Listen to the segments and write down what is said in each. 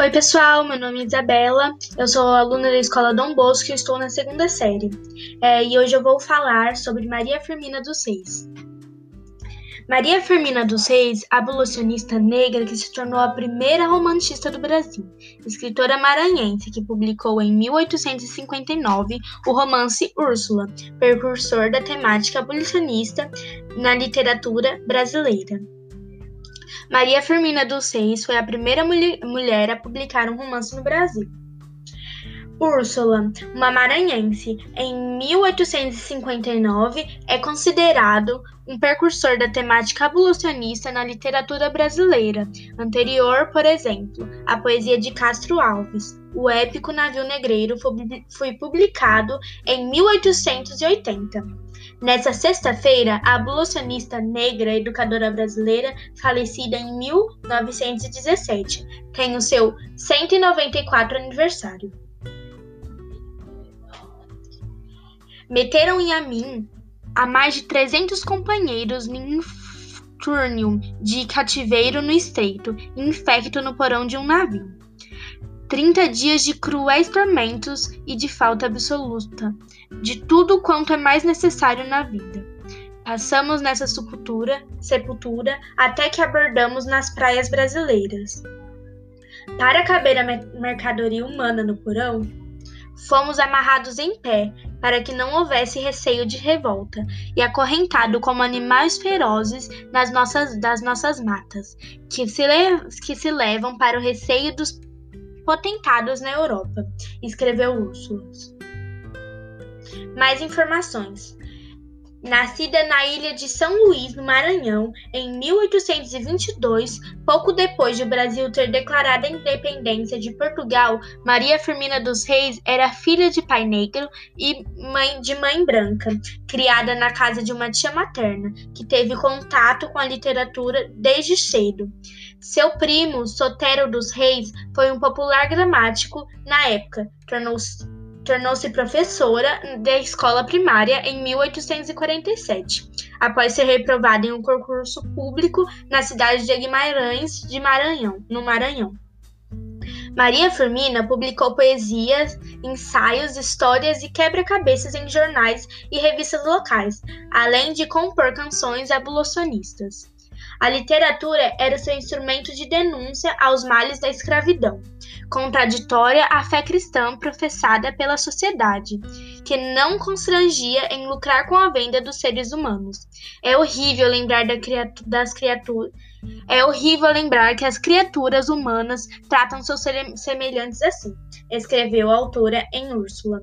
Oi, pessoal, meu nome é Isabela, eu sou aluna da Escola Dom Bosco e estou na segunda série. É, e hoje eu vou falar sobre Maria Firmina dos Reis. Maria Firmina dos Reis, abolicionista negra que se tornou a primeira romantista do Brasil, escritora maranhense que publicou em 1859 o romance Úrsula, precursor da temática abolicionista na literatura brasileira. Maria Firmina dos foi a primeira mulher a publicar um romance no Brasil. Úrsula, uma maranhense, em 1859 é considerado um precursor da temática abolicionista na literatura brasileira, anterior, por exemplo, à poesia de Castro Alves. O épico Navio Negreiro foi publicado em 1880. Nessa sexta-feira, a abolicionista negra educadora brasileira, falecida em 1917, tem o seu 194 aniversário. Meteram em a mim a mais de 300 companheiros túnel de cativeiro no estreito, infecto no porão de um navio. Trinta dias de cruéis tormentos e de falta absoluta de tudo quanto é mais necessário na vida. Passamos nessa sepultura, sepultura até que abordamos nas praias brasileiras. Para caber a mercadoria humana no porão, fomos amarrados em pé para que não houvesse receio de revolta, e acorrentado como animais ferozes nas nossas, das nossas matas, que se, que se levam para o receio dos potentados na Europa, escreveu Úrsula. Mais informações. Nascida na ilha de São Luís, no Maranhão, em 1822, pouco depois de o Brasil ter declarado a independência de Portugal, Maria Firmina dos Reis era filha de pai negro e mãe de mãe branca, criada na casa de uma tia materna, que teve contato com a literatura desde cedo. Seu primo, Sotero dos Reis, foi um popular gramático na época, tornou-se tornou-se professora da escola primária em 1847, após ser reprovada em um concurso público na cidade de Guimarães de Maranhão, no Maranhão. Maria Firmina publicou poesias, ensaios, histórias e quebra-cabeças em jornais e revistas locais, além de compor canções abolicionistas. A literatura era seu instrumento de denúncia aos males da escravidão, contraditória à fé cristã professada pela sociedade, que não constrangia em lucrar com a venda dos seres humanos. É horrível lembrar da criatu das criaturas. É horrível lembrar que as criaturas humanas tratam seus semelhantes assim, escreveu a autora em Úrsula.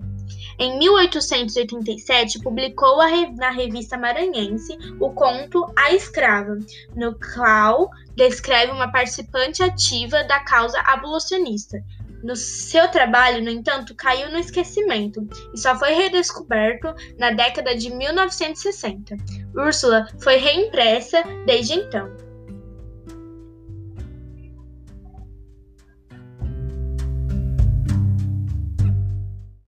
Em 1887, publicou na revista maranhense o conto A Escrava, no qual descreve uma participante ativa da causa abolicionista. No seu trabalho, no entanto, caiu no esquecimento e só foi redescoberto na década de 1960. Úrsula foi reimpressa desde então.